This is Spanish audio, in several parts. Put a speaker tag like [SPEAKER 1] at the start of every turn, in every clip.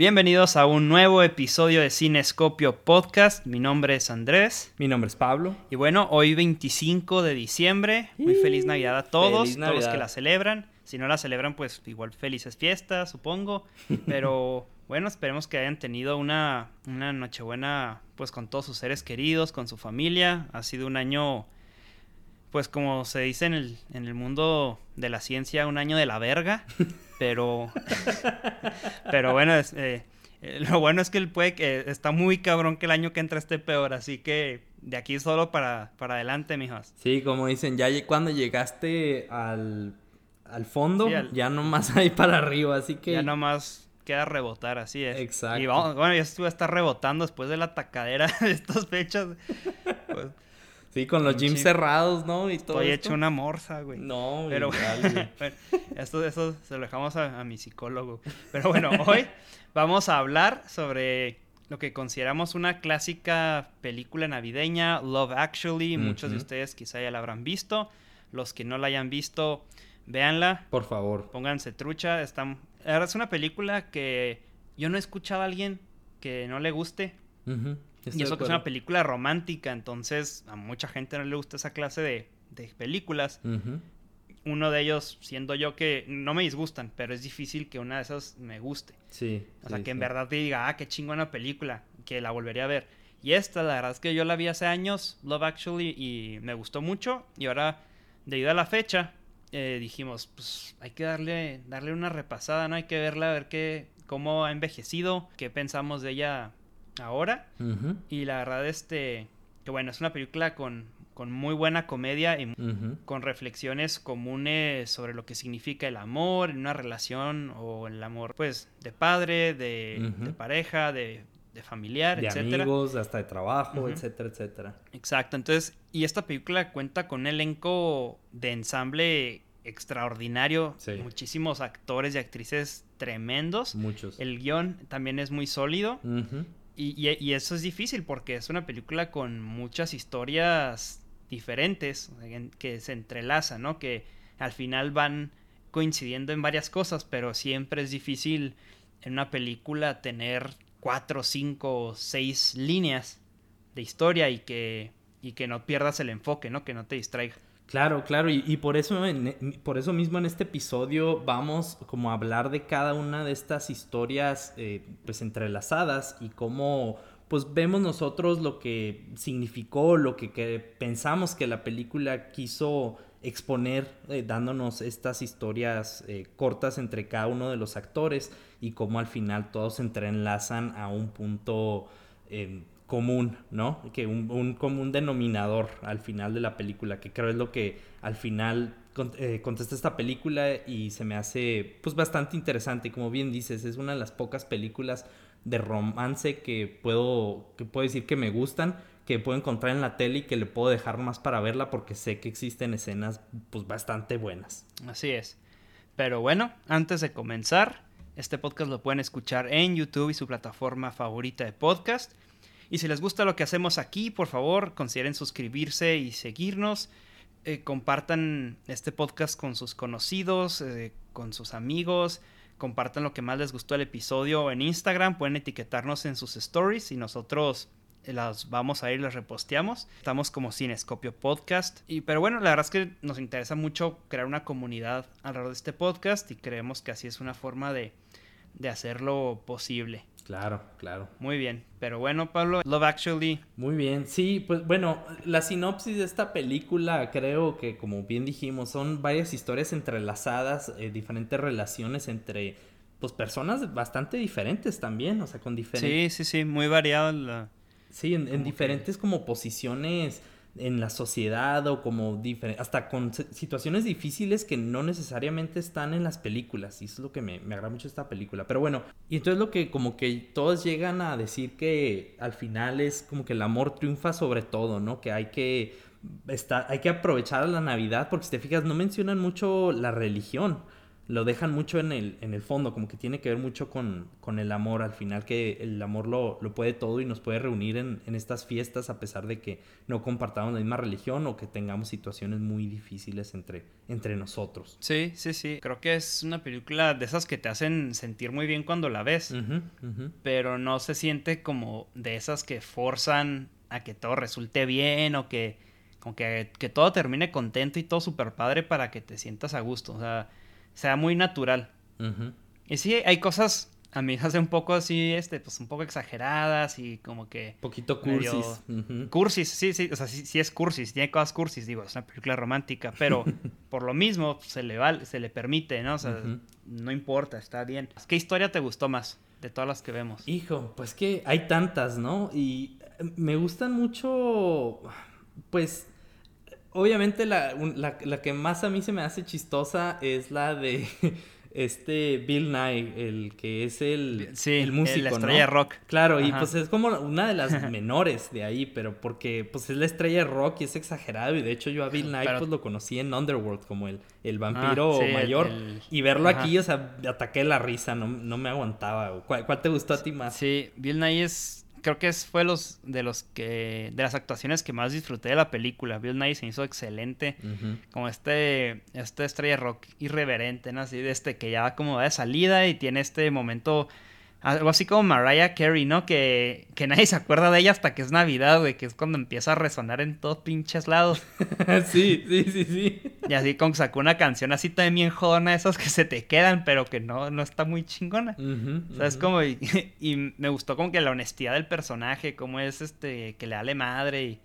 [SPEAKER 1] Bienvenidos a un nuevo episodio de Cinescopio Podcast. Mi nombre es Andrés.
[SPEAKER 2] Mi nombre es Pablo.
[SPEAKER 1] Y bueno, hoy 25 de diciembre. Muy feliz Navidad a todos, todos los que la celebran. Si no la celebran, pues igual felices fiestas, supongo. Pero bueno, esperemos que hayan tenido una, una Nochebuena pues con todos sus seres queridos, con su familia. Ha sido un año pues como se dice en el, en el mundo de la ciencia, un año de la verga, pero, pero bueno, eh, eh, lo bueno es que él puede que está muy cabrón que el año que entra esté peor, así que de aquí solo para, para adelante, mijos.
[SPEAKER 2] Sí, como dicen, ya cuando llegaste al, al fondo, ya nomás hay para arriba, así que...
[SPEAKER 1] Ya nomás queda rebotar, así es. Exacto. Y bueno, ya estuve a estar rebotando después de la tacadera de estas fechas. Pues,
[SPEAKER 2] Sí, con los gyms cerrados, ¿no? Y todo
[SPEAKER 1] Estoy hecho una morsa, güey.
[SPEAKER 2] No,
[SPEAKER 1] pero esto, eso se lo dejamos a, mi psicólogo. Pero bueno, hoy vamos a hablar sobre lo que consideramos una clásica película navideña, Love Actually. Muchos de ustedes quizá ya la habrán visto. Los que no la hayan visto, véanla.
[SPEAKER 2] Por favor.
[SPEAKER 1] Pónganse trucha. Están... Es una película que yo no he escuchado a alguien que no le guste y eso que es una película romántica, entonces a mucha gente no le gusta esa clase de, películas. Uno de ellos, siendo yo que no me disgustan, pero es difícil que una de esas me guste.
[SPEAKER 2] Sí.
[SPEAKER 1] O sea, que en verdad te diga, ah, qué chingona película, que la volvería a ver. Y esta, la verdad es que yo la vi hace años, Love Actually, y me gustó mucho. Y ahora, debido a la fecha, eh, dijimos, pues hay que darle, darle una repasada, ¿no? Hay que verla, a ver qué, cómo ha envejecido, qué pensamos de ella ahora. Y la verdad, este, que bueno, es una película con, con muy buena comedia y con reflexiones comunes sobre lo que significa el amor en una relación o el amor, pues, de padre, de, pareja, de, de familiar,
[SPEAKER 2] de amigos, hasta de trabajo, etcétera, etcétera.
[SPEAKER 1] Exacto, entonces, y esta película cuenta con un elenco de ensamble extraordinario, muchísimos actores y actrices tremendos.
[SPEAKER 2] Muchos.
[SPEAKER 1] El guion también es muy sólido. Y, eso es difícil porque es una película con muchas historias diferentes que se entrelazan, ¿no? Que al final van coincidiendo en varias cosas, pero siempre es difícil en una película tener cuatro, cinco, seis líneas de historia y que, y que no pierdas el enfoque, ¿no? Que no te distraiga.
[SPEAKER 2] Claro, claro, y, por, eso, por eso mismo en este episodio vamos como a hablar de cada una de estas historias eh, pues entrelazadas y cómo pues vemos nosotros lo que significó, lo que, pensamos que la película quiso exponer eh, dándonos estas historias eh, cortas entre cada uno de los actores y cómo al final todos se entrelazan a un punto común, ¿no? Que un, común denominador al final de la película, que creo es lo que al final eh, contesta esta película y se me hace pues bastante interesante. Como bien dices, es una de las pocas películas de romance que puedo, que puedo decir que me gustan, que puedo encontrar en la tele y que le puedo dejar más para verla porque sé que existen escenas pues bastante buenas.
[SPEAKER 1] Así es. Pero bueno, antes de comenzar, este podcast lo pueden escuchar en YouTube y su plataforma favorita de podcast. Y si les gusta lo que hacemos aquí, por favor, consideren suscribirse y seguirnos. Eh, compartan este podcast con sus conocidos, eh, con sus amigos. Compartan lo que más les gustó el episodio en Instagram. Pueden etiquetarnos en sus stories y nosotros eh, las vamos a ir, las reposteamos. Estamos como Cinescopio Podcast. Y, pero bueno, la verdad es que nos interesa mucho crear una comunidad alrededor de este podcast y creemos que así es una forma de, de hacerlo posible.
[SPEAKER 2] Claro, claro.
[SPEAKER 1] Muy bien. Pero bueno, Pablo, Love Actually.
[SPEAKER 2] Muy bien. Sí, pues bueno, la sinopsis de esta película creo que como bien dijimos, son varias historias entrelazadas, eh, diferentes relaciones entre pues personas bastante diferentes también, o sea, con diferentes...
[SPEAKER 1] Sí, sí, sí, muy variado la...
[SPEAKER 2] Sí, en, diferentes como posiciones en la sociedad o como hasta con situaciones difíciles que no necesariamente están en las películas y eso es lo que me, me agrada mucho esta película. Pero bueno y entonces lo que como que todos llegan a decir que al final es como que el amor triunfa sobre todo no que hay que estar, hay que aprovechar la navidad porque si te fijas no mencionan mucho la religión lo dejan mucho en el, en el fondo, como que tiene que ver mucho con, con el amor, al final que el amor lo, lo puede todo y nos puede reunir en, en, estas fiestas a pesar de que no compartamos la misma religión o que tengamos situaciones muy difíciles entre, entre nosotros.
[SPEAKER 1] Sí, sí, sí, creo que es una película de esas que te hacen sentir muy bien cuando la ves, pero no se siente como de esas que forzan a que todo resulte bien o que, como que, que todo termine contento y todo súper padre para que te sientas a gusto, o sea sea muy natural. Y sí, hay cosas a mí hace un poco así, este, pues un poco exageradas y como que...
[SPEAKER 2] Poquito cursis.
[SPEAKER 1] Cursis, sí, sí, o sea, sí, es cursis, tiene cosas cursis, digo, es una película romántica, pero por lo mismo se le, se le permite, ¿no? O sea, no importa, está bien. ¿Qué historia te gustó más de todas las que vemos?
[SPEAKER 2] Hijo, pues que hay tantas, ¿no? Y me gustan mucho, pues obviamente la, la, que más a mí se me hace chistosa es la de este Bill Nye, el que es el,
[SPEAKER 1] el músico, la estrella rock.
[SPEAKER 2] Claro, y pues es como una de las menores de ahí, pero porque pues es la estrella rock y es exagerado y de hecho yo a Bill Nye pues lo conocí en Underworld como el, el vampiro ah, mayor y verlo aquí, o sea, ataqué la risa, no, no me aguantaba. ¿Cuál, ¿Cuál, te gustó a ti más?
[SPEAKER 1] Sí, Bill Nye es creo que fue los de los que de las actuaciones que más disfruté de la película. Bill Nye se hizo excelente, como este este estrella rock irreverente, ¿no? Así de este que ya va como de salida y tiene este momento algo así como Mariah Carey, ¿no? Que, que nadie se acuerda de ella hasta que es Navidad, güey, que es cuando empieza a resonar en todos pinches lados.
[SPEAKER 2] sí, sí, sí, sí.
[SPEAKER 1] Y así como sacó una canción así también jodona, esas que se te quedan, pero que no, no está muy chingona. o sea, es como, y, y, me gustó como que la honestidad del personaje, como es este, que le dale madre y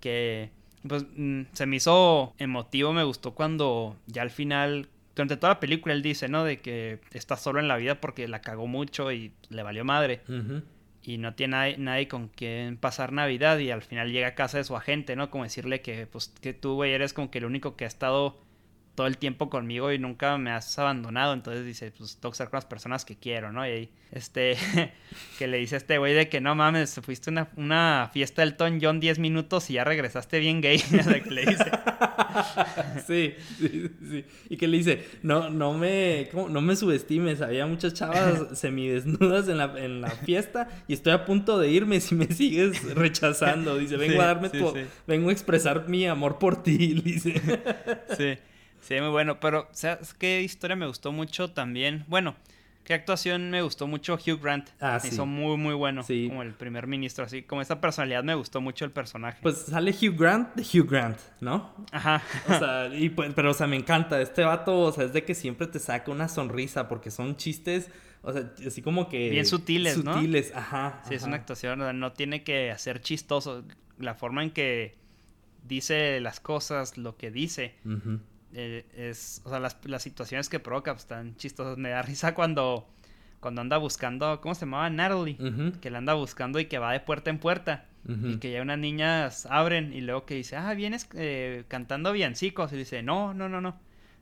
[SPEAKER 1] que, pues, mm, se me hizo emotivo, me gustó cuando ya al final durante toda la película él dice, ¿no? De que está solo en la vida porque la cagó mucho y le valió madre. Y no tiene nadie, con quien pasar Navidad y al final llega a casa de su agente, ¿no? Como decirle que, pues, que tú, güey, eres como que el único que ha estado todo el tiempo conmigo y nunca me has abandonado. Entonces dice, pues tengo que estar con las personas que quiero, ¿no? Y ahí, este, que le dice a este güey de que no mames, fuiste a una, fiesta del Ton John 10 minutos y ya regresaste bien gay. que le dice.
[SPEAKER 2] sí, sí, sí. Y que le dice, no, no me, no me subestimes. Había muchas chavas semidesnudas en la, en la fiesta y estoy a punto de irme si me sigues rechazando. Dice, vengo a darme tu, vengo a expresar mi amor por ti, dice.
[SPEAKER 1] sí. Sí, muy bueno. Pero, ¿sabes qué historia me gustó mucho también? Bueno, qué actuación me gustó mucho Hugh Grant. Ah, sí. Hizo muy, muy bueno. Sí. Como el primer ministro, así. Como esa personalidad me gustó mucho el personaje.
[SPEAKER 2] Pues sale Hugh Grant de Hugh Grant, ¿no?
[SPEAKER 1] Ajá.
[SPEAKER 2] O sea, y pues, pero, o sea, me encanta. Este vato, o sea, es de que siempre te saca una sonrisa porque son chistes. O sea, así como que.
[SPEAKER 1] Bien sutiles,
[SPEAKER 2] ¿no? Sutiles, ajá.
[SPEAKER 1] Sí, es una actuación. No tiene que hacer chistoso. La forma en que dice las cosas, lo que dice. Eh, es, o sea, las, las, situaciones que provoca pues, están chistosas. Me da risa cuando, cuando anda buscando, ¿cómo se llamaba? Natalie, que la anda buscando y que va de puerta en puerta. Y que ya unas niñas abren y luego que dice, ah, vienes eh, cantando villancicos. Y dice, no, no, no, no.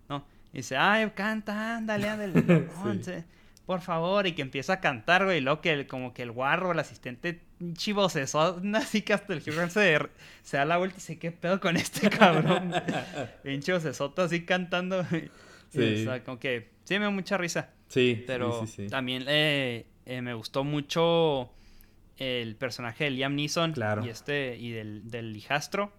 [SPEAKER 1] no. Y dice, ay, canta, ándale, ándale. por favor, y que empieza a cantar, güey, y luego que el, como que el guarro, el asistente chivosesó, así que hasta el Hugh se, se da la vuelta y dice, ¿qué pedo con este cabrón? Bien chivosesota así cantando. Sí. O sea, como que sí me dio mucha risa.
[SPEAKER 2] Sí,
[SPEAKER 1] pero también eh, eh, me gustó mucho el personaje de Liam Neeson claro. y este y del, del hijastro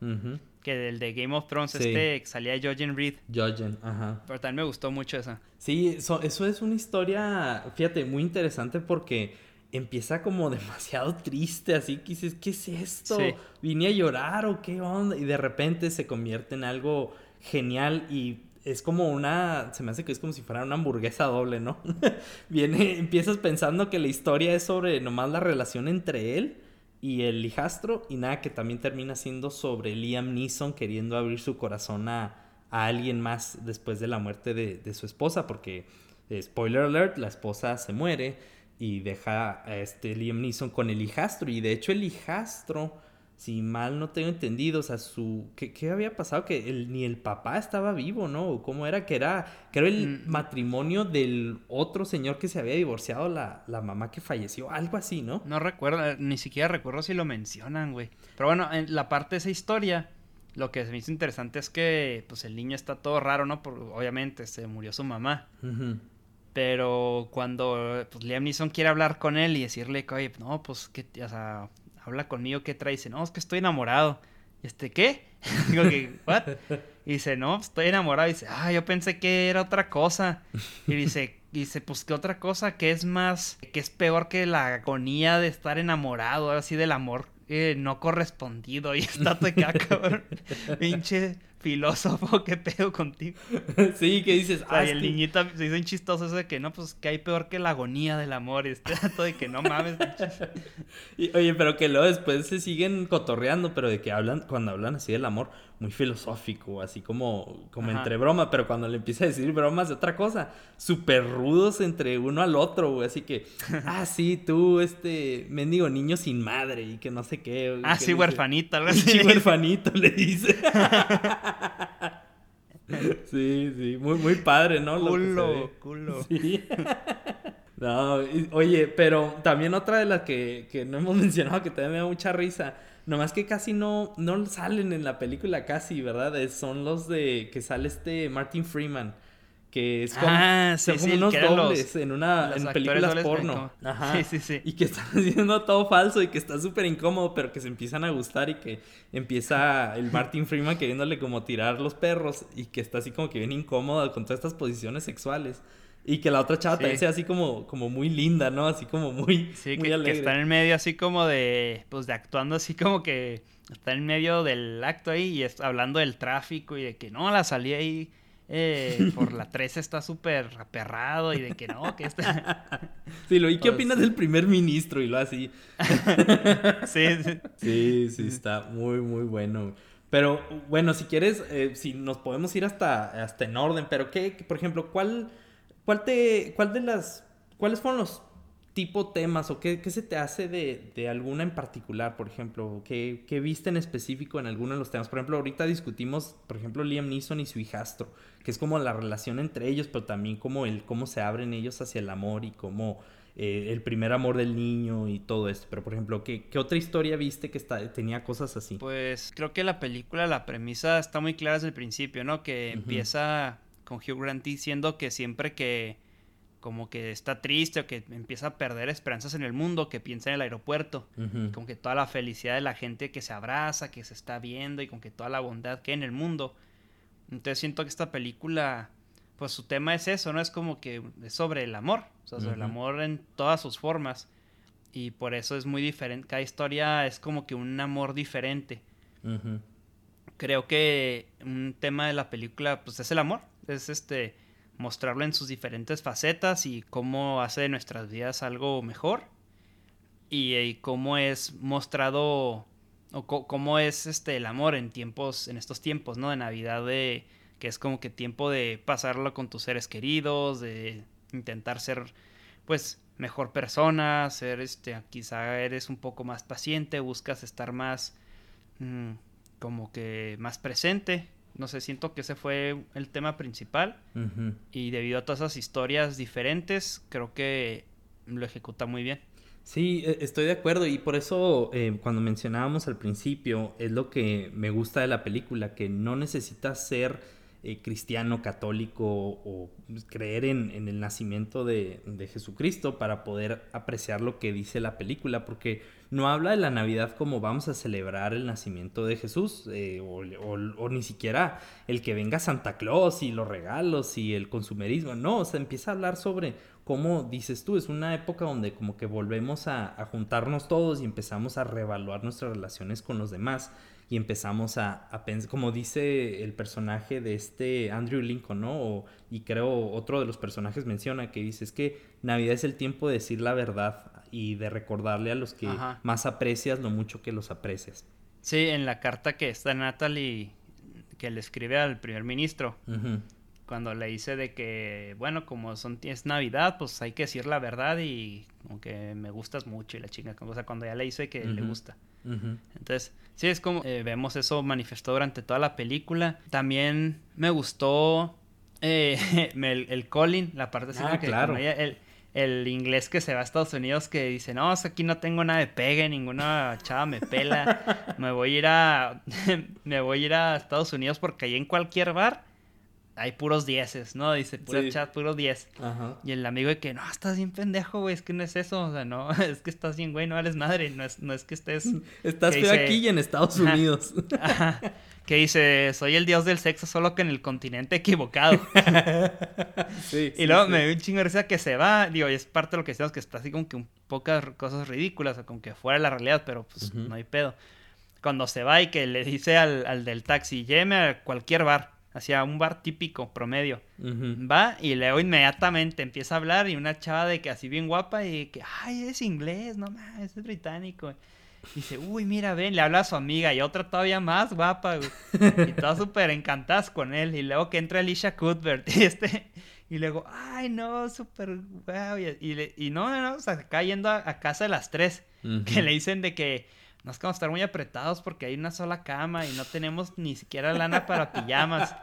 [SPEAKER 1] que del de Game of Thrones, este salía Jojen Reed.
[SPEAKER 2] Jojen, ajá.
[SPEAKER 1] Pero también me gustó mucho esa.
[SPEAKER 2] Sí, eso, eso es una historia, fíjate, muy interesante porque empieza como demasiado triste, así que dices, ¿qué es esto? ¿Vine a llorar o qué onda? Y de repente se convierte en algo genial y es como una, se me hace que es como si fuera una hamburguesa doble, ¿no? Viene, empiezas pensando que la historia es sobre nomás la relación entre él y el hijastro y nada que también termina siendo sobre Liam Neeson queriendo abrir su corazón a, alguien más después de la muerte de, su esposa porque eh, spoiler alert la esposa se muere y deja a este Liam Neeson con el hijastro. Y de hecho el hijastro si mal no tengo entendido, o sea, su ¿qué, qué había pasado? Que el, ni el papá estaba vivo, ¿no? ¿O ¿Cómo era? Que era, que era el mm. matrimonio del otro señor que se había divorciado, la, la mamá que falleció, algo así, ¿no?
[SPEAKER 1] No recuerdo, ni siquiera recuerdo si lo mencionan, güey. Pero bueno, en la parte de esa historia lo que se me hizo interesante es que pues el niño está todo raro, ¿no? Porque obviamente se murió su mamá. Pero cuando pues, Liam Neeson quiere hablar con él y decirle que, oye, no, pues, que, o sea, habla conmigo, ¿qué trae? dice, no, es que estoy enamorado. Y este, ¿qué? Digo que, ¿what? Dice, no, pues, estoy enamorado. Y dice, ah, yo pensé que era otra cosa. Y dice, dice, pues, ¿qué otra cosa? que es más, que es peor que la agonía de estar enamorado, así del amor eh, no correspondido? Y está te cabrón. Pinche filósofo, ¿qué pedo contigo?
[SPEAKER 2] Sí, que dices,
[SPEAKER 1] ah, y el niñito se hizo chistoso eso de que no, pues que hay peor que la agonía del amor, y este dato de que no mames.
[SPEAKER 2] y, oye, pero que luego después se siguen cotorreando, pero de que hablan, cuando hablan así del amor, muy filosófico, así como, como entre broma, pero cuando le empieza a decir bromas de otra cosa, súper rudos entre uno al otro, güey, así que, ah, sí, tú, este, mendigo niño sin madre y que no sé qué.
[SPEAKER 1] Ah, sí, huerfanita,
[SPEAKER 2] algo así. Sí, huerfanito, le dice. sí, sí, muy, muy padre, ¿no?
[SPEAKER 1] Culo, culo. Sí.
[SPEAKER 2] No, oye, pero también otra de las que, que no hemos mencionado que también me da mucha risa Nomás que casi no, no salen en la película, casi, ¿verdad? son los de que sale este Martin Freeman. Que es como,
[SPEAKER 1] ah, sí,
[SPEAKER 2] como unos dobles en una en películas porno.
[SPEAKER 1] Ajá. Sí, sí, sí.
[SPEAKER 2] Y que están haciendo todo falso y que está súper incómodo, pero que se empiezan a gustar y que empieza el Martin Freeman queriéndole como tirar los perros y que está así como que bien incómodo con todas estas posiciones sexuales. Y que la otra chava también sea así como, como muy linda, ¿no? Así como muy,
[SPEAKER 1] sí,
[SPEAKER 2] muy
[SPEAKER 1] que,
[SPEAKER 2] alegre.
[SPEAKER 1] que está en medio así como de, pues de actuando así como que está en medio del acto ahí y está hablando del tráfico y de que no, la salí ahí eh, por la 13 está súper aperrado y de que no, que está...
[SPEAKER 2] Sí, lo, ¿y qué pues opinas del primer ministro? Y lo así.
[SPEAKER 1] sí, sí.
[SPEAKER 2] Sí, sí, está muy, muy bueno. Pero bueno, si quieres, eh, si nos podemos ir hasta, hasta en orden, pero ¿qué, por ejemplo, cuál ¿Cuál te, cuál de las, cuáles fueron los tipo temas o qué, qué se te hace de, de, alguna en particular, por ejemplo? ¿Qué, ¿Qué, viste en específico en alguno de los temas? Por ejemplo, ahorita discutimos, por ejemplo, Liam Neeson y su hijastro, que es como la relación entre ellos, pero también como el cómo se abren ellos hacia el amor y cómo eh, el primer amor del niño y todo esto. Pero, por ejemplo, ¿qué, qué otra historia viste que está, tenía cosas así?
[SPEAKER 1] Pues creo que la película, la premisa está muy clara desde el principio, ¿no? Que empieza con Hugh Grant diciendo que siempre que como que está triste o que empieza a perder esperanzas en el mundo, que piensa en el aeropuerto, como que toda la felicidad de la gente que se abraza, que se está viendo y con que toda la bondad que hay en el mundo. Entonces siento que esta película, pues su tema es eso, ¿no? Es como que es sobre el amor, o sea, sobre el amor en todas sus formas. Y por eso es muy diferente, cada historia es como que un amor diferente. Creo que un tema de la película, pues es el amor, es este mostrarlo en sus diferentes facetas y cómo hace de nuestras vidas algo mejor y, cómo es mostrado o cómo es este el amor en tiempos en estos tiempos no de navidad de que es como que tiempo de pasarlo con tus seres queridos de intentar ser pues mejor persona ser este quizá eres un poco más paciente buscas estar más mm, como que más presente no sé, siento que ese fue el tema principal. Y debido a todas esas historias diferentes, creo que lo ejecuta muy bien.
[SPEAKER 2] Sí, e, estoy de acuerdo y por eso eh, cuando mencionábamos al principio es lo que me gusta de la película, que no necesitas ser eh, cristiano, católico o creer en, el nacimiento de, Jesucristo para poder apreciar lo que dice la película, porque no habla de la Navidad como vamos a celebrar el nacimiento de Jesús, eh, o, ni siquiera el que venga Santa Claus y los regalos y el consumerismo, no, o sea, empieza a hablar sobre cómo dices tú, es una época donde como que volvemos a, a juntarnos todos y empezamos a reevaluar nuestras relaciones con los demás y empezamos a, pensar, como dice el personaje de este Andrew Lincoln, ¿no? y creo otro de los personajes menciona que dice, es que Navidad es el tiempo de decir la verdad y de recordarle a los que más aprecias lo mucho que los aprecias.
[SPEAKER 1] Sí, en la carta que está Natalie, que le escribe al primer ministro, cuando le dice de que, bueno, como son, es Navidad, pues hay que decir la verdad y como que me gustas mucho y la chinga, o sea, cuando ya le dice que le gusta. Entonces, sí, es como eh, vemos eso manifestado durante toda la película. También me gustó eh, el, Colin, la parte así
[SPEAKER 2] ah, claro.
[SPEAKER 1] el, el inglés que se va a Estados Unidos que dice, no, aquí no tengo nada de pegue, ninguna chava me pela, me voy a ir a, me voy a ir a Estados Unidos porque ahí en cualquier bar hay puros dieces, ¿no? Dice, puro chat, puro diez. Y el amigo de que, no, estás bien pendejo, güey, es que no es eso, o sea, no, es que estás bien, güey, no vales madre, no es, no es que estés...
[SPEAKER 2] Estás aquí y en Estados Unidos.
[SPEAKER 1] que dice, soy el dios del sexo, solo que en el continente equivocado. sí, y luego me dio un chingo de risa que se va, digo, y es parte de lo que decíamos, que está así como que un pocas cosas ridículas, o como que fuera la realidad, pero pues no hay pedo. Cuando se va y que le dice al, al del taxi, lléveme a cualquier bar hacia un bar típico, promedio. Va y luego inmediatamente empieza a hablar y una chava de que así bien guapa y que, ay, es inglés, no mames, es británico. dice, uy, mira, ven, le habla a su amiga y otra todavía más guapa, Y todas súper encantadas con él. Y luego que entra Alicia Cuthbert y este... Y luego, ay, no, súper guau. Y, y, no, no, o sea, acá yendo a, casa de las tres. Que le dicen de que nos vamos a estar muy apretados porque hay una sola cama y no tenemos ni siquiera lana para pijamas.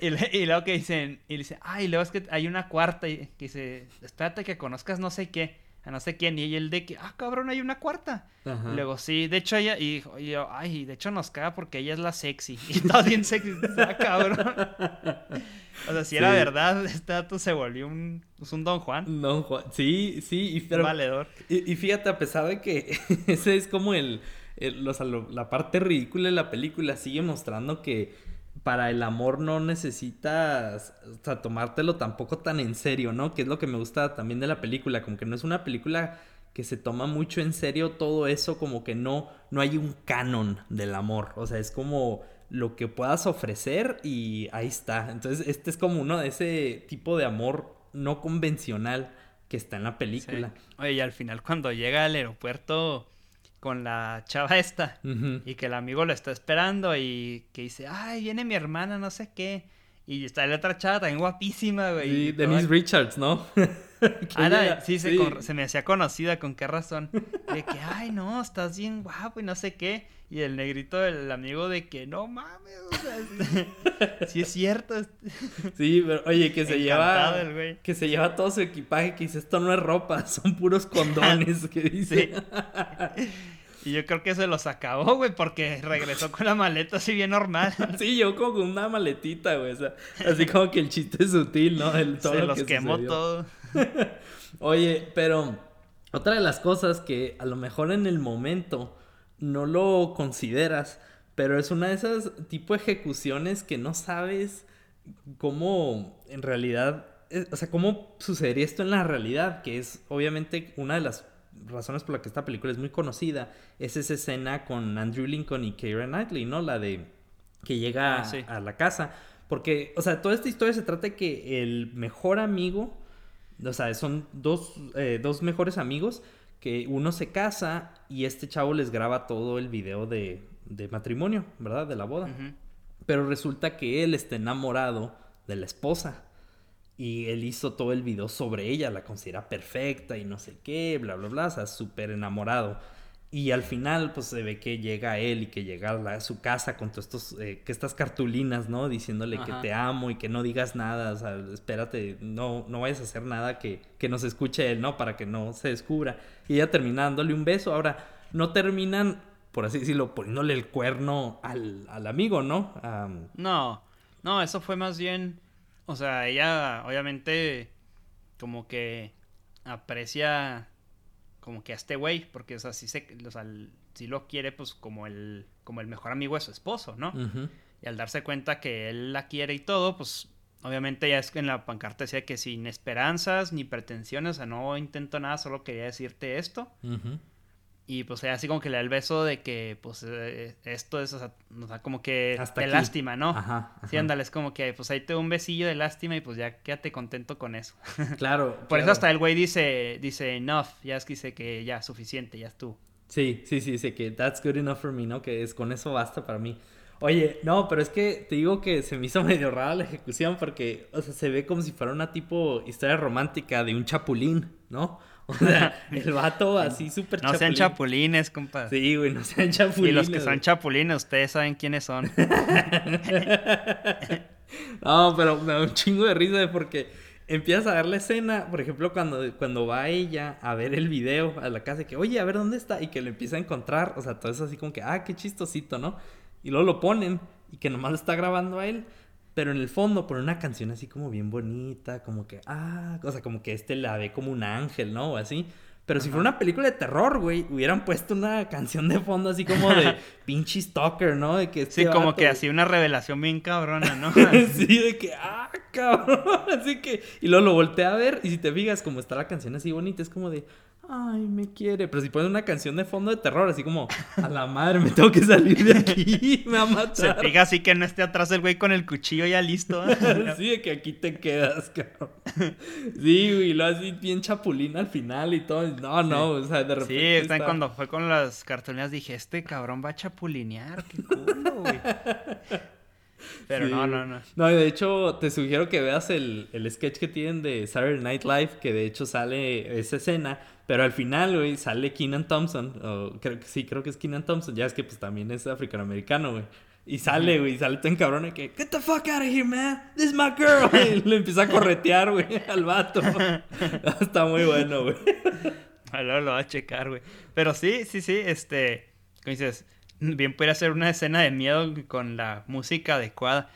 [SPEAKER 1] Y, luego que dicen, y dicen, ay, luego es que hay una cuarta y dice, espérate que conozcas no sé qué, a no sé quién, y el de que, ah, cabrón, hay una cuarta. Y luego, sí, de hecho ella, y, yo, ay, de hecho nos caga porque ella es la sexy, y todo bien sexy, ah, cabrón. O sea, si era verdad, este dato se volvió un, pues, un Don Juan.
[SPEAKER 2] Don Juan, sí, sí. Y, pero,
[SPEAKER 1] valedor.
[SPEAKER 2] Y, fíjate, a pesar de que ese es como el, la parte ridícula de la película, sigue mostrando que para el amor no necesitas, o sea, tomártelo tampoco tan en serio, ¿no? Que es lo que me gusta también de la película, como que no es una película que se toma mucho en serio todo eso, como que no, no hay un canon del amor, o sea, es como lo que puedas ofrecer y ahí está. Entonces, este es como uno de ese tipo de amor no convencional que está en la película.
[SPEAKER 1] Oye, y al final cuando llega al aeropuerto con la chava esta y que el amigo lo está esperando y que dice, ay, viene mi hermana, no sé qué. Y está la otra chava también guapísima, güey.
[SPEAKER 2] Sí, Denise Richards, ¿no?
[SPEAKER 1] ah, sí, Se, se, me hacía conocida, ¿con qué razón? De que, ay, no, estás bien guapo y no sé qué. Y el negrito, el amigo de que no mames, o sea, este, sí es cierto. Este".
[SPEAKER 2] Sí, pero oye, que se lleva que se lleva todo su equipaje, que dice, esto no es ropa, son puros condones, que dice.
[SPEAKER 1] Y yo creo que se los acabó, güey, porque regresó con la maleta así bien normal.
[SPEAKER 2] sí, yo como con una maletita, güey. O sea, así como que el chiste es sutil, ¿no? El,
[SPEAKER 1] todo se los quemó todo.
[SPEAKER 2] Oye, pero otra de las cosas que a lo mejor en el momento no lo consideras, pero es una de esas tipo de ejecuciones que no sabes cómo en realidad, eh, o sea, cómo sucedería esto en la realidad, que es obviamente una de las razones por las que esta película es muy conocida, es esa escena con Andrew Lincoln y Keira Knightley, ¿no? La de que llega ah, a la casa. Porque, o sea, toda esta historia se trata de que el mejor amigo, o sea, son dos, eh, dos mejores amigos, que uno se casa y este chavo les graba todo el video de, de matrimonio, ¿verdad? De la boda. Pero resulta que él está enamorado de la esposa. Y él hizo todo el video sobre ella, la considera perfecta y no sé qué, bla, bla, bla, o sea, súper enamorado. Y al final, pues se ve que llega él y que llega a, su casa con todas estos, eh, que estas cartulinas, ¿no? Diciéndole que te amo y que no digas nada, o sea, espérate, no, no vayas a hacer nada que, que nos escuche él, ¿no? Para que no se descubra. Y ella termina dándole un beso. Ahora, no terminan, por así decirlo, poniéndole el cuerno al, al amigo, ¿no?
[SPEAKER 1] No, no, eso fue más bien, o sea, ella obviamente como que aprecia como que a este güey, porque o sea, sí, se, o sea, lo quiere pues como el, como el mejor amigo de su esposo, ¿no? Y al darse cuenta que él la quiere y todo, pues obviamente ya es que en la pancarta decía que sin esperanzas ni pretensiones, o sea, no intento nada, solo quería decirte esto. Y pues así como que le da el beso de que pues eh, esto es, o sea, como que de lástima, ¿no? Ajá, Sí, ándale, es como que pues ahí te doy un besillo de lástima y pues ya quédate contento con eso.
[SPEAKER 2] Claro.
[SPEAKER 1] Por eso hasta el güey dice, dice enough, ya es que dice que ya, suficiente, ya es tú.
[SPEAKER 2] Sí, sí, sí, dice que that's good enough for me, ¿no? Que es con eso basta para mí. Oye, no, pero es que te digo que se me hizo medio rara la ejecución porque, o sea, se ve como si fuera una tipo historia romántica de un chapulín, ¿no? O sea, el vato así súper
[SPEAKER 1] No sean chapulines, compa.
[SPEAKER 2] Sí, güey, no sean chapulines.
[SPEAKER 1] Y los que son chapulines, ustedes saben quiénes son.
[SPEAKER 2] no, pero me da un chingo de risa porque empiezas a ver la escena, por ejemplo, cuando, cuando va ella a ver el video a la casa, y que, oye, a ver dónde está, y que lo empieza a encontrar, o sea, todo eso así como que, ah, qué chistosito, ¿no? Y luego lo ponen, y que nomás lo está grabando a él, pero en el fondo pone una canción así como bien bonita, como que, ah, o sea, como que este la ve como un ángel, ¿no? O así. Pero si fuera una película de terror, güey, hubieran puesto una canción de fondo así como de pinche stalker, ¿no? De que
[SPEAKER 1] este sí, como que así una revelación bien cabrona, ¿no?
[SPEAKER 2] sí, de que, ah, cabrón. Así que, y luego lo volteé a ver y si te fijas como está la canción así bonita, es como de, ay, me quiere. Pero si pones una canción de fondo de terror, así como, a la madre, me tengo que salir de aquí, me va a matar.
[SPEAKER 1] Se fija así que no esté atrás el güey con el cuchillo ya listo.
[SPEAKER 2] ¿eh? sí, de que aquí te quedas, cabrón. Sí, güey, lo así bien chapulín al final y todo. No, no, o sea, de repente.
[SPEAKER 1] Sí, está... cuando fue con las cartolinas dije, este cabrón va a chapulinear, qué culo, güey. Pero no, no, no. No,
[SPEAKER 2] de hecho, te sugiero que veas el, el sketch que tienen de Saturday Night Live, que de hecho sale esa escena pero al final, güey, sale Keenan Thompson. O creo que sí, creo que es Keenan Thompson. Ya es que pues también es africano-americano, güey. Y sale, güey, sale tan cabrón que, get the fuck out of here, man. This is my girl. Y le empieza a corretear, güey, al vato. Está muy bueno, güey.
[SPEAKER 1] Ahora lo va a checar, güey. Pero sí, sí, sí, este, dices, bien puede ser una escena de miedo con la música adecuada.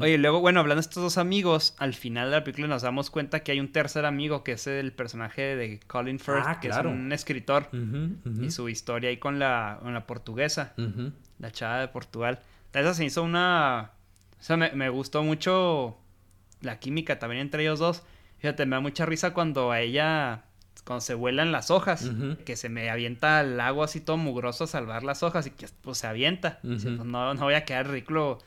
[SPEAKER 1] Oye, luego, bueno, hablando de estos dos amigos, al final de la película nos damos cuenta que hay un tercer amigo que es el personaje de Colin Firth, ah, que es un escritor, y su historia ahí con la, con la portuguesa, la chava de Portugal. Esa se hizo una... O sea, me, me, gustó mucho la química también entre ellos dos. Fíjate, me da mucha risa cuando a ella cuando se vuelan las hojas, que se me avienta al agua así todo mugroso a salvar las hojas y que pues se avienta. pues, no, no voy a quedar ridículo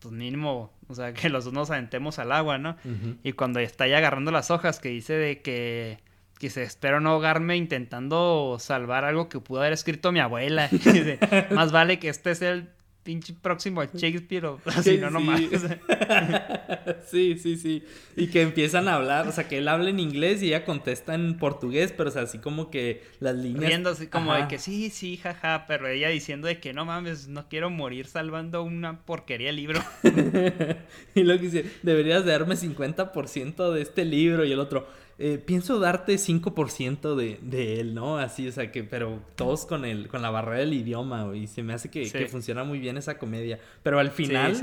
[SPEAKER 1] pues mínimo, o sea, que los dos nos aventemos al agua, ¿no? Y cuando está ahí agarrando las hojas, que dice de que, que se espero no ahogarme intentando salvar algo que pudo haber escrito mi abuela. Más vale que este sea el pinche próximo Shakespeare o así, no nomás.
[SPEAKER 2] sí, sí, sí. Y que empiezan a hablar, o sea, que él habla en inglés y ella contesta en portugués, pero o sea, así como que las líneas...
[SPEAKER 1] Riendo así como de que sí, sí, jaja, pero ella diciendo de que no mames, no quiero morir salvando una porquería de libro.
[SPEAKER 2] y lo que dice, deberías darme 50% de este libro y el otro eh, pienso darte 5% de, de él, ¿no? Así, o sea, que, pero todos con el, con la barrera del idioma, y se me hace que, funciona muy bien esa comedia. Pero al final,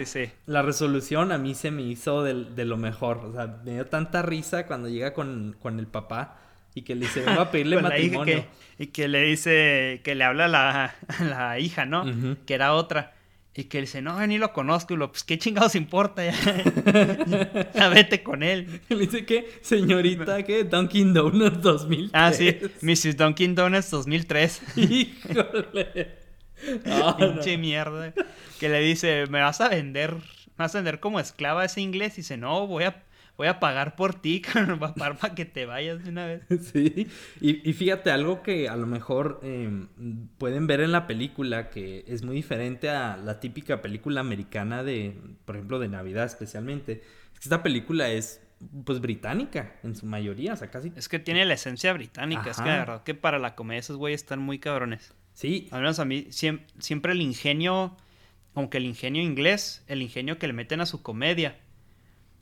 [SPEAKER 2] la resolución a mí se me hizo de, lo mejor, o sea, me dio tanta risa cuando llega con, con el papá y que le dice, va a pedirle matrimonio.
[SPEAKER 1] y que le dice, que le habla a la, la hija, ¿no? Que era otra. Y que él dice, no, ni lo conozco. Y lo, pues, ¿qué chingados importa? Ya, vete con él.
[SPEAKER 2] Le dice que, señorita, ¿qué? Dunkin' Donuts 2003.
[SPEAKER 1] Ah, sí, Mrs. Dunkin' Donuts 2003. Híjole. Pinche mierda. Que le dice, ¿me vas a vender? ¿Me vas a vender como esclava ese inglés? Y dice, no, voy a voy a pagar por ti, para, para que te vayas de una vez.
[SPEAKER 2] Sí, y, fíjate, algo que a lo mejor em, pueden ver en la película que es muy diferente a la típica película americana de, por ejemplo, de Navidad especialmente, es que esta película es pues británica en su mayoría, o sea, casi.
[SPEAKER 1] Es que tiene la esencia británica, es que de verdad que para la comedia esos güeyes están muy cabrones.
[SPEAKER 2] Sí.
[SPEAKER 1] Al menos a mí siempre, siempre el ingenio, aunque el ingenio inglés, el ingenio que le meten a su comedia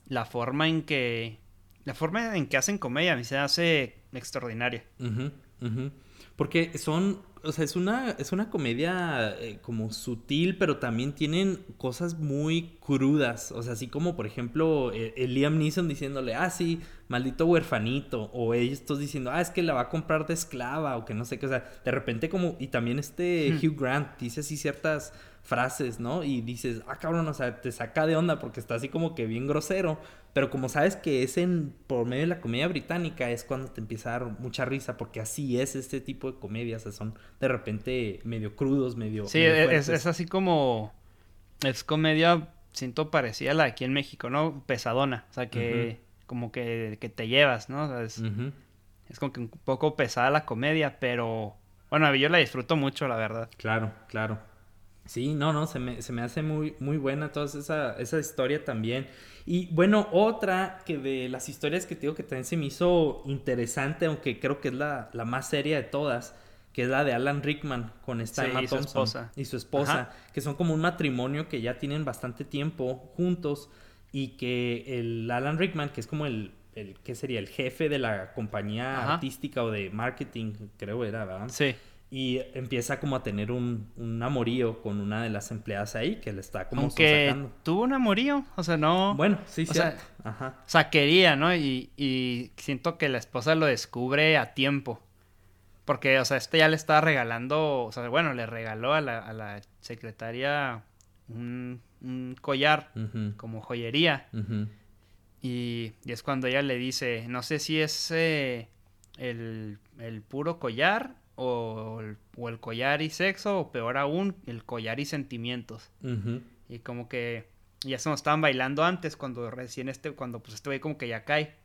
[SPEAKER 1] la forma en que la forma en que hacen comedia a mí se hace extraordinaria.
[SPEAKER 2] Porque son, o sea, es una, es una comedia eh, como sutil, pero también tienen cosas muy crudas. O sea, así como, por ejemplo, eh, el, Liam Neeson diciéndole, ah, sí, maldito huerfanito. O ellos diciendo, ah, es que la va a comprar de esclava, o que no sé qué. O sea, de repente como, y también este Hugh Grant dice así ciertas frases, ¿no? Y dices, ah, cabrón, o sea, te saca de onda porque está así como que bien grosero. Pero como sabes que es en por medio de la comedia británica, es cuando te empieza a dar mucha risa, porque así es este tipo de comedias, o sea, son de repente medio crudos, medio.
[SPEAKER 1] Sí, es, es, así como. Es comedia, siento parecida a la de aquí en México, ¿no? Pesadona. O sea, que. Como que, que, te llevas, ¿no? O sea, es, es como que un poco pesada la comedia, pero. Bueno, yo la disfruto mucho, la verdad.
[SPEAKER 2] Claro, claro. Sí, no, no, se me, se me hace muy, muy buena toda esa, esa historia también. Y bueno, otra que de las historias que te digo que también se me hizo interesante, aunque creo que es la, la más seria de todas, que es la de Alan Rickman con esta Emma Thompson esposa. y su esposa, que son como un matrimonio que ya tienen bastante tiempo juntos y que el Alan Rickman, que es como el, el, ¿qué sería? El jefe de la compañía artística o de marketing, creo era, ¿verdad?
[SPEAKER 1] Sí.
[SPEAKER 2] Y empieza como a tener un, un amorío con una de las empleadas ahí que le está como
[SPEAKER 1] Aunque tuvo un amorío, o sea, no...
[SPEAKER 2] Bueno, sí,
[SPEAKER 1] sí. Ajá. O sea, quería, ¿no? Y, y siento que la esposa lo descubre a tiempo. Porque, o sea, este ya le estaba regalando, o sea, bueno, le regaló a la, a la secretaria un, un collar como joyería. y, y, es cuando ella le dice, no sé si es eh, el, el, puro collar o el, o el, collar y sexo, o peor aún, el collar y sentimientos. Y como que ya se nos estaban bailando antes, cuando recién este, cuando pues este güey como que ya cae.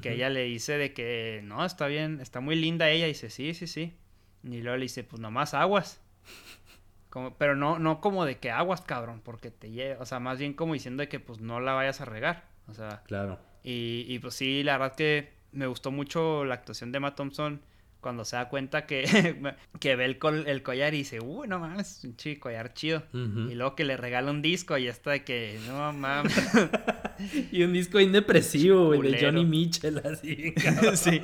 [SPEAKER 1] Que ella le dice de que, no, está bien, está muy linda ella. Y dice, sí, sí, sí. Y luego le dice, pues nomás aguas. Como, pero no, no como de que aguas, cabrón, porque te lleva, o sea, más bien como diciendo de que pues no la vayas a regar. O sea.
[SPEAKER 2] Claro.
[SPEAKER 1] Y, y pues sí, la verdad que me gustó mucho la actuación de Matt Thompson cuando se da cuenta que, que ve el, el, collar y dice, uy, no mames, un chico collar chido. Y luego que le regala un disco y está de que, no mames.
[SPEAKER 2] y un disco indepresivo, güey, de Johnny Mitchell, así. sí.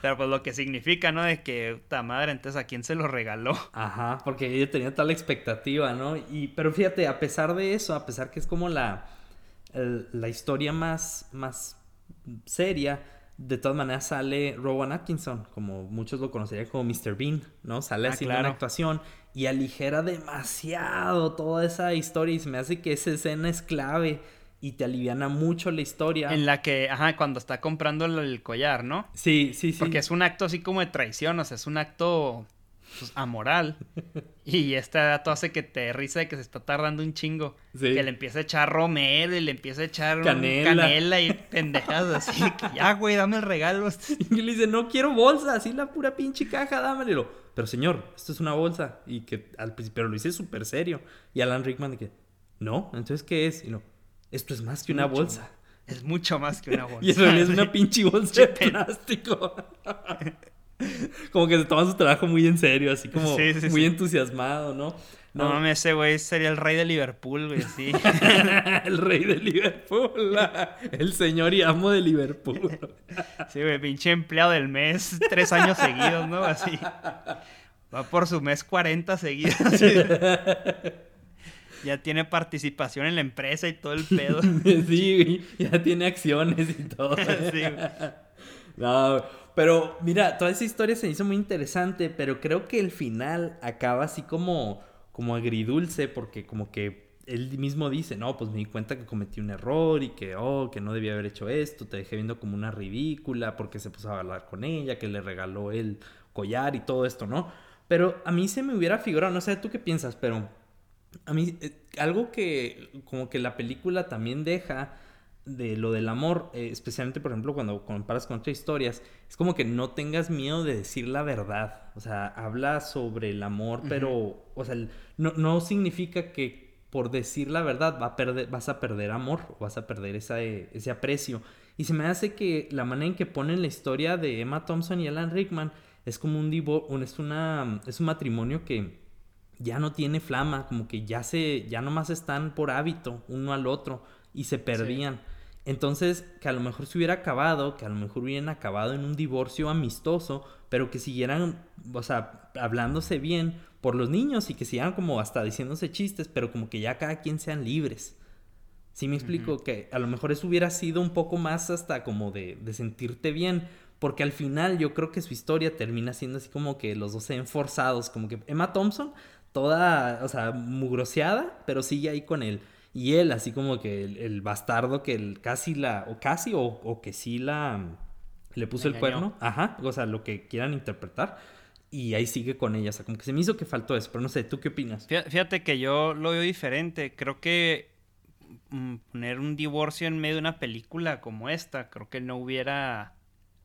[SPEAKER 1] Pero pues lo que significa, ¿no? De que, puta madre, entonces a quién se lo regaló.
[SPEAKER 2] Ajá, porque ella tenía tal expectativa, ¿no? Y, pero fíjate, a pesar de eso, a pesar que es como la, la historia más, más seria, de todas maneras sale Rowan Atkinson, como muchos lo conocerían como Mr. Bean, ¿no? Sale así ah, haciendo una actuación y aligera demasiado toda esa historia y se me hace que esa escena es clave y te aliviana mucho la historia.
[SPEAKER 1] En la que, ajá, cuando está comprando el collar, ¿no?
[SPEAKER 2] Sí, sí, sí.
[SPEAKER 1] Porque es un acto así como de traición, o sea, es un acto pues, amoral. y este dato hace que te risa de que se está tardando un chingo. Que le empieza a echar romero y le empieza a echar canela, y pendejadas así. Que ya, güey, dame el regalo.
[SPEAKER 2] Y le dice, no quiero bolsa, así la pura pinche caja, dámelo. Pero señor, esto es una bolsa. Y que al principio lo dice súper serio. Y Alan Rickman de que, no, entonces ¿qué es? Y no, esto es más que una bolsa.
[SPEAKER 1] Es mucho más que una bolsa.
[SPEAKER 2] y eso es una pinche bolsa de plástico. como que se toma su trabajo muy en serio, así como muy entusiasmado, ¿no?
[SPEAKER 1] No, mames, ese güey sería el rey de Liverpool, güey, sí.
[SPEAKER 2] el rey de Liverpool. el señor y amo de Liverpool.
[SPEAKER 1] sí, güey, pinche empleado del mes, tres años seguidos, ¿no? Así. Va por su mes 40 seguidos. Ya tiene participación en la empresa y todo el pedo.
[SPEAKER 2] sí, ya tiene acciones y todo. sí, No, pero mira, toda esa historia se hizo muy interesante, pero creo que el final acaba así como, como agridulce, porque como que él mismo dice, no, pues me di cuenta que cometí un error y que, oh, que no debía haber hecho esto, te dejé viendo como una ridícula porque se puso a hablar con ella, que le regaló el collar y todo esto, ¿no? Pero a mí se me hubiera figurado, no sé tú qué piensas, pero a mí eh, algo que como que la película también deja de lo del amor, eh, especialmente por ejemplo cuando comparas con otras historias, es como que no tengas miedo de decir la verdad. O sea, habla sobre el amor, pero, o sea, no, no, significa que por decir la verdad va a perder, vas a perder amor o vas a perder esa, ese aprecio. Y se me hace que la manera en que ponen la historia de Emma Thompson y Alan Rickman es como un, un es, una, es un matrimonio que ya no tiene flama, como que ya se, ya nomás están por hábito uno al otro y se perdían. Entonces, que a lo mejor se hubiera acabado, que a lo mejor hubieran acabado en un divorcio amistoso, pero que siguieran, o sea, hablándose bien por los niños y que siguieran como hasta diciéndose chistes, pero como que ya cada quien sean libres. Sí me explico que a lo mejor eso hubiera sido un poco más hasta como de, de sentirte bien, porque al final yo creo que su historia termina siendo así como que los dos se ven forzados, como que Emma Thompson, toda, o sea, mugroseada, pero sigue ahí con él y él, así como que el, bastardo que el, casi la, o casi, o, que sí la, le puso el cuerno. Ajá, o sea, lo que quieran interpretar. Y ahí sigue con ella. O sea, como que se me hizo que faltó eso. Pero no sé, ¿tú qué opinas?
[SPEAKER 1] Fíjate que yo lo veo diferente. Creo que mm, poner un divorcio en medio de una película como esta, creo que no hubiera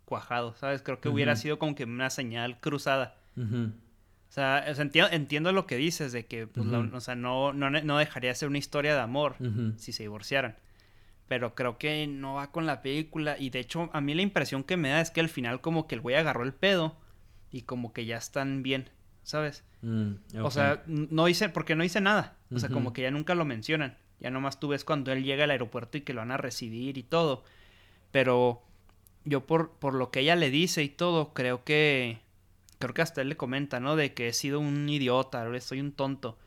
[SPEAKER 1] cuajado, ¿sabes? Creo que hubiera sido como que una señal cruzada. O sea, entiendo, lo que dices de que, pues, o sea, no, no, dejaría de ser una historia de amor si se divorciaran. Pero creo que no va con la película. Y de hecho, a mí la impresión que me da es que al final como que el güey agarró el pedo y como que ya están bien, ¿sabes? Mm, o sea, no hice, porque no hice nada. O sea, como que ya nunca lo mencionan. Ya nomás tú ves cuando él llega al aeropuerto y que lo van a recibir y todo. Pero yo por, por lo que ella le dice y todo, creo que... Creo que hasta él le comenta, ¿no? De que he sido un idiota, soy un tonto.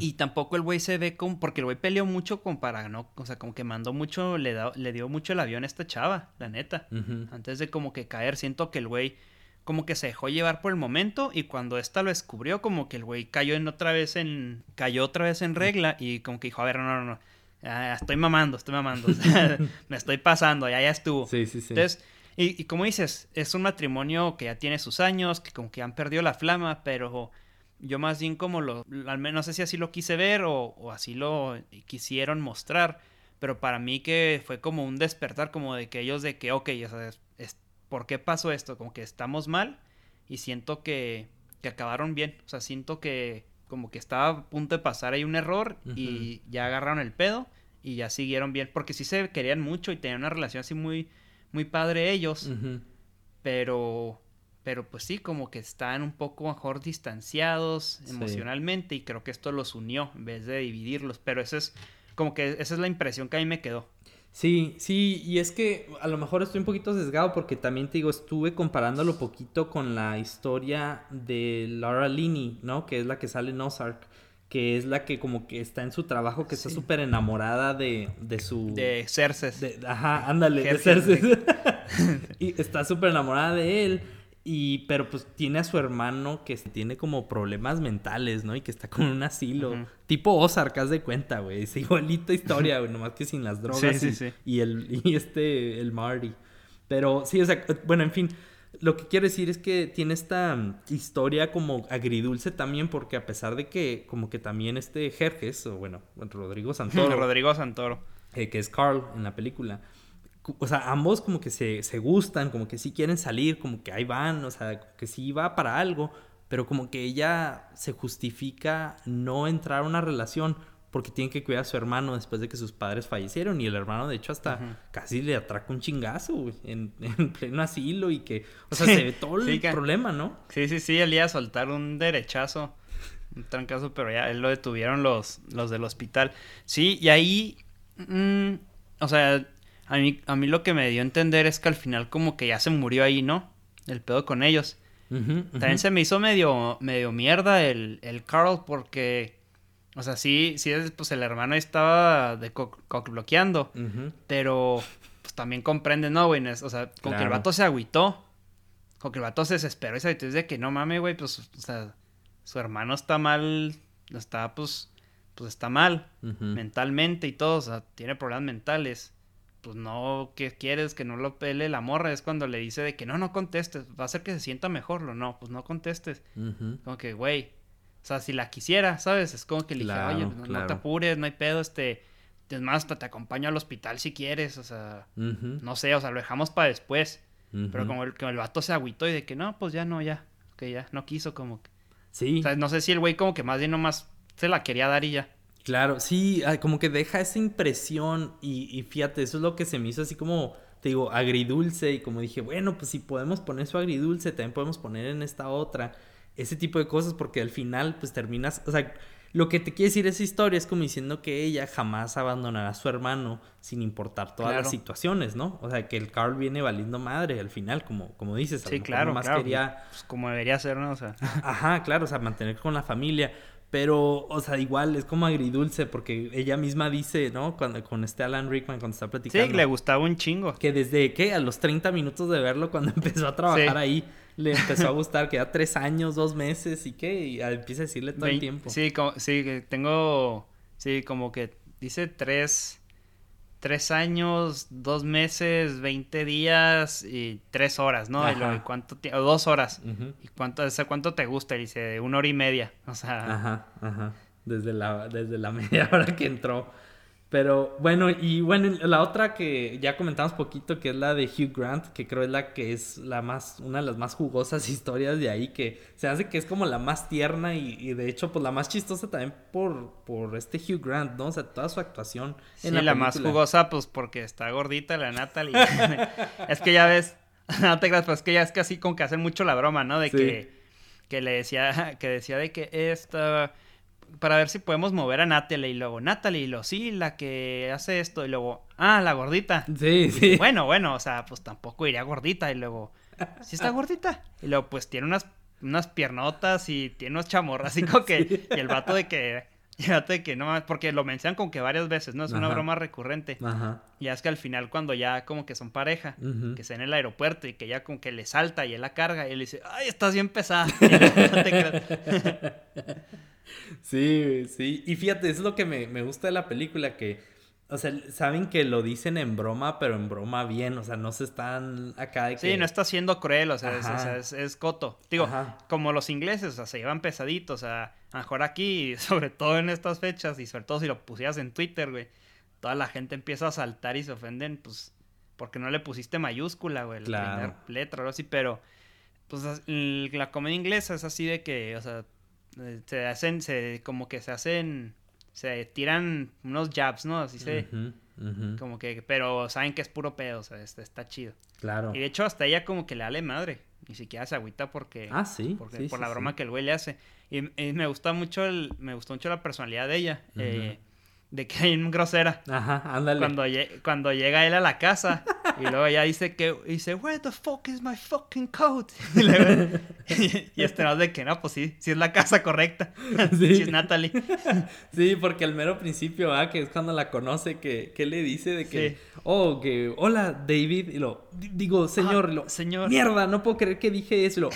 [SPEAKER 1] Y tampoco el güey se ve como... Porque el güey peleó mucho con para... ¿no? O sea, como que mandó mucho... Le, da, le dio mucho el avión a esta chava, la neta. Antes de como que caer, siento que el güey como que se dejó llevar por el momento y cuando esta lo descubrió como que el güey cayó en otra vez en cayó otra vez en regla y como que dijo a ver no no no estoy mamando estoy mamando me estoy pasando ya ya estuvo
[SPEAKER 2] sí sí sí
[SPEAKER 1] entonces y, y, como dices es un matrimonio que ya tiene sus años que como que han perdido la flama pero yo más bien como lo al menos no sé si así lo quise ver o, o así lo quisieron mostrar pero para mí que fue como un despertar como de que ellos de que ok ya sabes ¿por qué pasó esto? Como que estamos mal y siento que, que acabaron bien. O sea, siento que como que estaba a punto de pasar ahí un error y ya agarraron el pedo y ya siguieron bien. Porque sí se querían mucho y tenían una relación así muy, muy padre ellos. Pero, pero pues sí, como que están un poco mejor distanciados emocionalmente y creo que esto los unió en vez de dividirlos. Pero eso es como que esa es la impresión que a mí me quedó.
[SPEAKER 2] Sí, sí, y es que a lo mejor estoy un poquito sesgado porque también te digo, estuve comparándolo poquito con la historia de Laura Linney, ¿no? Que es la que sale en Ozark, que es la que como que está en su trabajo, que está súper enamorada de, de su...
[SPEAKER 1] De Cersei.
[SPEAKER 2] ajá, ándale, de Cersei. y está súper enamorada de él. Y, pero pues tiene a su hermano que tiene como problemas mentales, ¿no? Y que está con un asilo. Tipo Ozark, haz de cuenta, güey. Es igualita historia, güey, nomás que sin las drogas. Sí, sí, y, sí. y, el, y este, el Marty. Pero sí, o sea, bueno, en fin. Lo que quiero decir es que tiene esta historia como agridulce también, porque a pesar de que, como que también este Jerjes, o bueno, Rodrigo Santoro.
[SPEAKER 1] Rodrigo Santoro.
[SPEAKER 2] Eh, que es Carl en la película o sea, ambos como que se, se, gustan, como que sí quieren salir, como que ahí van, o sea, que sí va para algo, pero como que ella se justifica no entrar a una relación porque tiene que cuidar a su hermano después de que sus padres fallecieron y el hermano de hecho hasta casi le atraca un chingazo en, en, pleno asilo y que, o sea, se ve todo el problema, ¿no?
[SPEAKER 1] Sí, sí, sí, él iba a soltar un derechazo, un trancazo, pero ya él lo detuvieron los, los del hospital. Sí, y ahí, mm, o sea, a mí, a mí lo que me dio a entender es que al final como que ya se murió ahí, ¿no? El pedo con ellos. También se me hizo medio, medio mierda el, el Carl porque... O sea, sí, sí, pues el hermano estaba de cock bloqueando. Pero pues también comprende, ¿no, güey? O sea, con que el vato se agüitó. Con que el vato se desesperó y se agüitó. de que no mames, güey, pues, o sea, su hermano está mal. Está, pues, pues está mal. Mentalmente y todo. O sea, tiene problemas mentales pues no, ¿qué quieres? Que no lo pele la morra. Es cuando le dice de que no, no contestes. Va a hacer que se sienta mejor. Lo no, pues no contestes. Como que, güey. O sea, si la quisiera, ¿sabes? Es como que le dije, oye, no, te apures, no hay pedo, este. Es más, hasta te acompaño al hospital si quieres. O sea, no sé, o sea, lo dejamos para después. Pero como el, el vato se agüitó y de que no, pues ya no, ya. Que ya, no quiso, como que.
[SPEAKER 2] Sí.
[SPEAKER 1] O sea, no sé si el güey como que más bien nomás se la quería dar y ya.
[SPEAKER 2] Claro, sí, como que deja esa impresión y, fíjate, eso es lo que se me hizo así como, te digo, agridulce y como dije, bueno, pues si podemos poner su agridulce, también podemos poner en esta otra, ese tipo de cosas porque al final pues terminas, o sea, lo que te quiere decir esa historia es como diciendo que ella jamás abandonará a su hermano sin importar todas las situaciones, ¿no? O sea, que el Carl viene valiendo madre al final, como, como dices.
[SPEAKER 1] sí, claro, más quería... Pues, como debería ser, ¿no? O sea...
[SPEAKER 2] Ajá, claro, o sea, mantener con la familia. Pero, o sea, igual es como agridulce porque ella misma dice, ¿no? Cuando, con este Alan Rickman, cuando está platicando.
[SPEAKER 1] Sí, le gustaba un chingo.
[SPEAKER 2] Que desde, ¿qué? A los 30 minutos de verlo, cuando empezó a trabajar ahí, le empezó a gustar, que ya tres años, dos meses y qué, y empieza a decirle todo el tiempo.
[SPEAKER 1] Sí, como, sí, tengo, sí, como que dice tres tres años, dos meses, veinte días y tres horas, ¿no? Y lo, cuánto o dos horas. ¿Y cuánto, cuánto te gusta? dice, una hora y media. O sea.
[SPEAKER 2] Ajá, ajá. Desde la, desde la media hora que entró. Pero bueno, y bueno, la otra que ya comentamos poquito, que es la de Hugh Grant, que creo es la que es la más, una de las más jugosas historias de ahí, que se hace que es como la más tierna y, de hecho, pues la más chistosa también por, por este Hugh Grant, ¿no? O sea, toda su actuación.
[SPEAKER 1] En sí, la, más jugosa, pues porque está gordita la Natalie. es que ya ves, no te creas, pues es que ya es casi con que hacen mucho la broma, ¿no? De que, que le decía, que decía de que esta para ver si podemos mover a Natalie. Y luego, Natalie, y luego, sí, la que hace esto. Y luego, ah, la gordita.
[SPEAKER 2] Sí, sí.
[SPEAKER 1] Bueno, bueno, o sea, pues tampoco iría gordita. Y luego, sí está gordita. Y luego, pues tiene unas, unas piernotas y tiene unos chamorras. Así como que, y el vato de que, y el vato de que no mames, porque lo mencionan como que varias veces, ¿no? Es una broma recurrente.
[SPEAKER 2] Ajá.
[SPEAKER 1] Y es que al final, cuando ya como que son pareja, que está en el aeropuerto y que ya como que le salta y él la carga y él dice, ay, estás bien pesada. Y "No te creas".
[SPEAKER 2] Sí, sí. Y fíjate, es lo que me, me gusta de la película, que, o sea, saben que lo dicen en broma, pero en broma bien, o sea, no se están acá de que...
[SPEAKER 1] Sí, no está siendo cruel, o sea, es, o
[SPEAKER 2] Ajá.
[SPEAKER 1] sea, es, es coto. Digo,
[SPEAKER 2] Ajá.
[SPEAKER 1] como los ingleses, o sea, se llevan pesaditos, o sea, a lo mejor aquí, sobre todo en estas fechas, y sobre todo si lo pusieras en Twitter, güey, toda la gente empieza a saltar y se ofenden, pues, porque no le pusiste mayúscula, güey, la
[SPEAKER 2] Claro.
[SPEAKER 1] primera letra o algo así, pero, pues, la comedia inglesa es así de que, o sea, se hacen, se, como que se hacen, se tiran unos jabs, ¿no? Así se, como que, pero saben que es puro pedo, o sea, está, está chido.
[SPEAKER 2] Claro.
[SPEAKER 1] Y de hecho, hasta ella como que le vale madre. Ni siquiera se agüita porque.
[SPEAKER 2] Ah, sí.
[SPEAKER 1] porque-
[SPEAKER 2] sí,
[SPEAKER 1] por
[SPEAKER 2] sí,
[SPEAKER 1] la
[SPEAKER 2] sí.
[SPEAKER 1] broma que el güey le hace. Y, y me gusta mucho el. Me gustó mucho la personalidad de ella. eh, de que es grosera.
[SPEAKER 2] Ajá, ándale.
[SPEAKER 1] Cuando, cuando llega él a la casa y luego ella dice que dice where the fuck is my fucking coat y, luego- y este no es de que no pues sí sí es la casa correcta
[SPEAKER 2] Sí.
[SPEAKER 1] sí es Natalie
[SPEAKER 2] Sí, porque al mero principio, ah, que es cuando la conoce, que, que le dice de que,
[SPEAKER 1] Sí.
[SPEAKER 2] oh, que, hola, David, y lo, di- digo, señor,
[SPEAKER 1] Ah,
[SPEAKER 2] y lo,
[SPEAKER 1] señor.
[SPEAKER 2] mierda, no puedo creer que dije eso, y lo,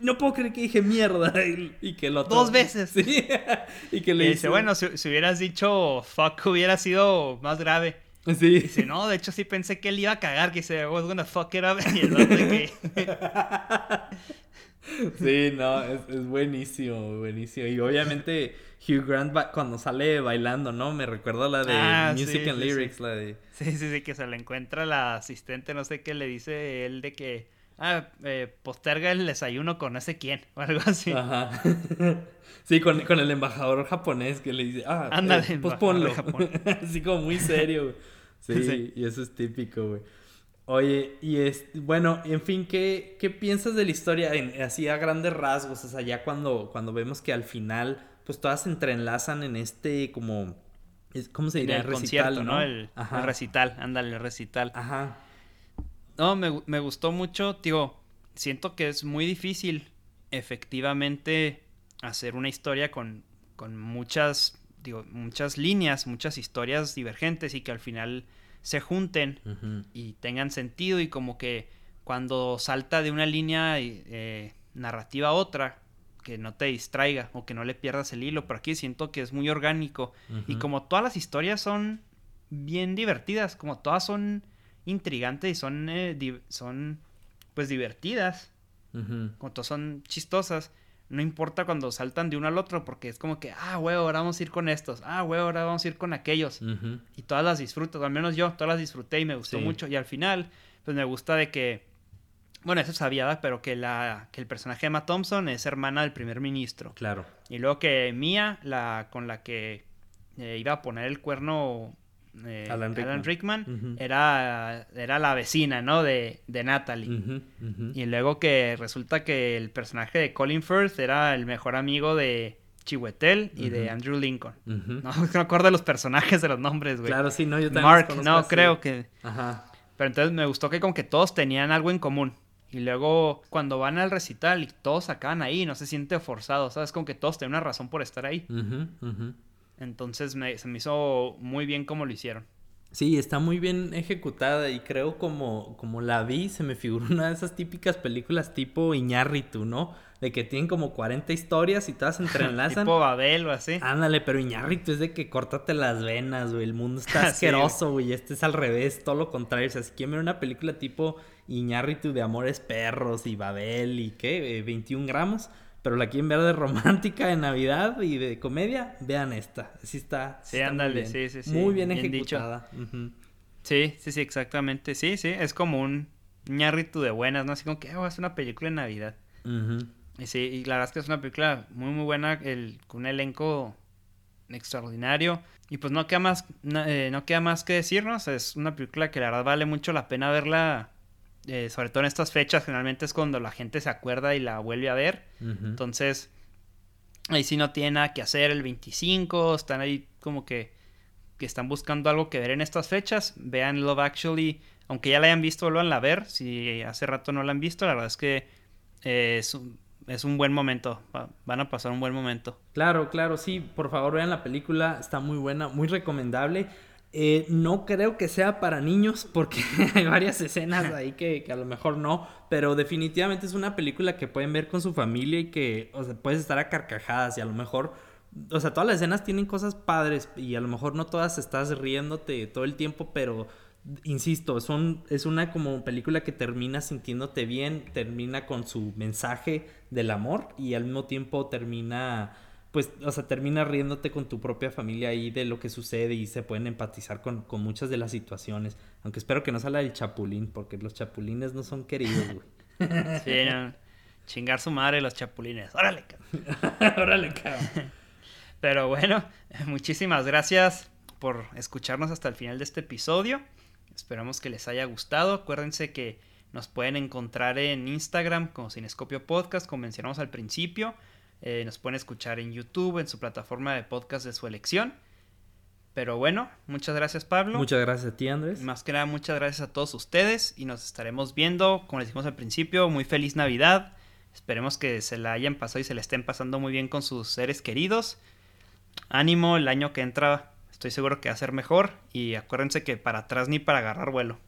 [SPEAKER 2] no puedo creer que dije mierda, y, y que lo
[SPEAKER 1] Dos veces.
[SPEAKER 2] Sí, y que le
[SPEAKER 1] y dice bueno si, si hubieras dicho fuck hubiera sido más grave
[SPEAKER 2] sí,
[SPEAKER 1] Dice, no, de hecho sí pensé que él iba a cagar, que dice, I was gonna fuck it up. Y el otro que...
[SPEAKER 2] sí, no, es, es buenísimo, buenísimo, y obviamente Hugh Grant cuando sale bailando, ¿no? Me recuerda la de
[SPEAKER 1] Ah,
[SPEAKER 2] Music
[SPEAKER 1] sí,
[SPEAKER 2] and
[SPEAKER 1] sí, sí.
[SPEAKER 2] Lyrics, la de...
[SPEAKER 1] Sí, sí, sí, que se le encuentra la asistente, no sé qué, le dice él de que, ah, eh, posterga el desayuno con no sé quién, o algo así.
[SPEAKER 2] Ajá. Sí, con, con el embajador japonés que le dice, ah,
[SPEAKER 1] Ándale,
[SPEAKER 2] eh, pues
[SPEAKER 1] de Japón.
[SPEAKER 2] Así como muy serio, güey. Sí,
[SPEAKER 1] Sí.
[SPEAKER 2] y eso es típico, güey. Oye, y es, bueno, en fin, ¿qué, qué piensas de la historia en, así a grandes rasgos? O sea, ya cuando, cuando vemos que al final, pues todas se entrelazan en este como, ¿cómo se
[SPEAKER 1] En
[SPEAKER 2] diría?
[SPEAKER 1] el concierto, ¿no?
[SPEAKER 2] ¿no?
[SPEAKER 1] El, el recital, ándale, el recital.
[SPEAKER 2] Ajá.
[SPEAKER 1] No, me, me gustó mucho, digo, siento que es muy difícil efectivamente hacer una historia con, con muchas, digo, muchas líneas, muchas historias divergentes y que al final se junten y tengan sentido y como que cuando salta de una línea eh, narrativa a otra, que no te distraiga o que no le pierdas el hilo, pero aquí siento que es muy orgánico y como todas las historias son bien divertidas, como todas son intrigantes y son, eh, son pues divertidas, como todas son chistosas, no importa cuando saltan de uno al otro porque es como que, ah, güey, ahora vamos a ir con estos, ah, güey, ahora vamos a ir con aquellos y todas las disfruto, al menos yo, todas las disfruté y me gustó
[SPEAKER 2] Sí.
[SPEAKER 1] mucho. Y al final, pues me gusta de que, bueno, eso sabía, pero que, la, que el personaje de Emma Thompson es hermana del primer ministro.
[SPEAKER 2] Claro.
[SPEAKER 1] Y luego que Mia, la con la que eh, iba a poner el cuerno eh,
[SPEAKER 2] Alan
[SPEAKER 1] Alan,
[SPEAKER 2] Rickman.
[SPEAKER 1] Era, era la vecina, ¿no? De, de Natalie. Y luego que resulta que el personaje de Colin Firth era el mejor amigo de Chiwetel y de. Andrew Lincoln. No, me acuerdo de los personajes de los nombres, güey.
[SPEAKER 2] Claro, sí, no, yo también
[SPEAKER 1] Mark,
[SPEAKER 2] los
[SPEAKER 1] no,
[SPEAKER 2] así.
[SPEAKER 1] creo que...
[SPEAKER 2] Ajá.
[SPEAKER 1] Pero entonces me gustó que como que todos tenían algo en común. Y luego cuando van al recital y todos acaban ahí, no se siente forzado, ¿sabes? Como que todos tienen una razón por estar ahí. Entonces me- se me hizo muy bien como lo hicieron.
[SPEAKER 2] Sí, está muy bien ejecutada y creo como, como la vi, se me figuró una de esas típicas películas tipo Iñárritu, ¿no? De que tienen como 40 historias y todas se entrelazan.
[SPEAKER 1] tipo Babel o así.
[SPEAKER 2] Ándale, pero Iñárritu es de que córtate las venas, güey. El mundo está asqueroso, güey. Este es al revés, todo lo contrario. O sea, si quieren ver una película tipo Iñárritu de Amores Perros y Babel y qué, eh, 21 gramos, pero la quieren ver de romántica, de Navidad y de comedia, vean esta. Sí está.
[SPEAKER 1] Sí,
[SPEAKER 2] está muy
[SPEAKER 1] ándale,
[SPEAKER 2] bien.
[SPEAKER 1] sí, sí, sí,
[SPEAKER 2] Muy bien, ejecutada.
[SPEAKER 1] Sí, sí, sí, exactamente. Sí, sí, es como un ñarrito de buenas, ¿no? Así como que oh, es una película de Navidad. Y sí, y la verdad es que es una película muy, muy buena, el, con un elenco extraordinario. Y pues no queda más, no, eh, no queda más que decirnos. Es una película que la verdad vale mucho la pena verla. Eh, sobre todo en estas fechas, generalmente es cuando la gente se acuerda y la vuelve a ver. Entonces, ahí sí no tiene nada que hacer el 25, están ahí como que, que están buscando algo que ver en estas fechas, vean Love Actually, aunque ya la hayan visto, vuelvan a ver, si hace rato no la han visto, la verdad es que eh, es, un, es un buen momento, van a pasar un buen momento.
[SPEAKER 2] Claro, claro, sí, por favor vean la película, está muy buena, muy recomendable. Eh, no creo que sea para niños porque hay varias escenas ahí que, que, a lo mejor no, pero definitivamente es una película que pueden ver con su familia y que, o sea, puedes estar a carcajadas y a lo mejor, o sea, todas las escenas tienen cosas padres y a lo mejor no todas estás riéndote todo el tiempo, pero insisto, son, es una como película que termina sintiéndote bien, termina con su mensaje del amor y al mismo tiempo termina pues, o sea, termina riéndote con tu propia familia ahí de lo que sucede y se pueden empatizar con, muchas de las situaciones. Aunque espero que no salga el chapulín, porque los chapulines no son queridos, güey.
[SPEAKER 1] Sí, no. Chingar su madre los chapulines. Órale,
[SPEAKER 2] cabrón. Órale, cabrón.
[SPEAKER 1] Pero bueno, muchísimas gracias por escucharnos hasta el final de este episodio. Esperamos que les haya gustado. Acuérdense que nos pueden encontrar en Instagram como Cinescopio Podcast, como mencionamos al principio. Eh, nos pueden escuchar en YouTube, en su plataforma de podcast de su elección. Pero bueno, muchas gracias Pablo.
[SPEAKER 2] Muchas gracias a ti Andrés.
[SPEAKER 1] Más que nada, muchas gracias a todos ustedes y nos estaremos viendo, como les dijimos al principio, muy feliz Navidad. Esperemos que se la hayan pasado y se la estén pasando muy bien con sus seres queridos. Ánimo, el año que entra estoy seguro que va a ser mejor y acuérdense que para atrás ni para agarrar vuelo.